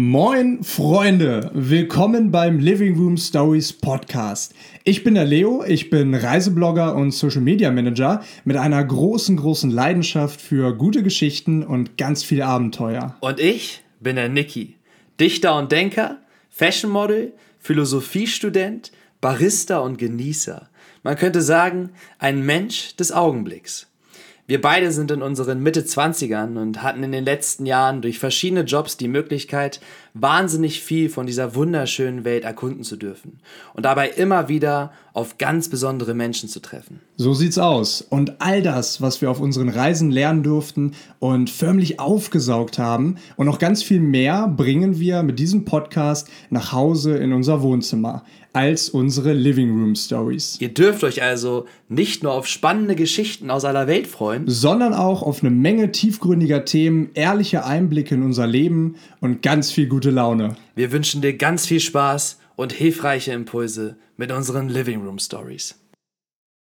Moin Freunde, willkommen beim Living Room Stories Podcast. Ich bin der Leo, ich bin Reiseblogger und Social Media Manager mit einer großen, großen Leidenschaft für gute Geschichten und ganz viel Abenteuer. Und ich bin der Niki, Dichter und Denker, Fashion Model, Philosophiestudent, Barista und Genießer. Man könnte sagen, ein Mensch des Augenblicks. Wir beide sind in unseren Mitte 20ern und hatten in den letzten Jahren durch verschiedene Jobs die Möglichkeit, wahnsinnig viel von dieser wunderschönen Welt erkunden zu dürfen und dabei immer wieder auf ganz besondere Menschen zu treffen. So sieht's aus. Und all das, was wir auf unseren Reisen lernen durften und förmlich aufgesaugt haben und noch ganz viel mehr, bringen wir mit diesem Podcast nach Hause in unser Wohnzimmer als unsere Living Room Stories. Ihr dürft euch also nicht nur auf spannende Geschichten aus aller Welt freuen, sondern auch auf eine Menge tiefgründiger Themen, ehrliche Einblicke in unser Leben und ganz viel gute Laune. Wir wünschen dir ganz viel Spaß und hilfreiche Impulse mit unseren Living Room Stories.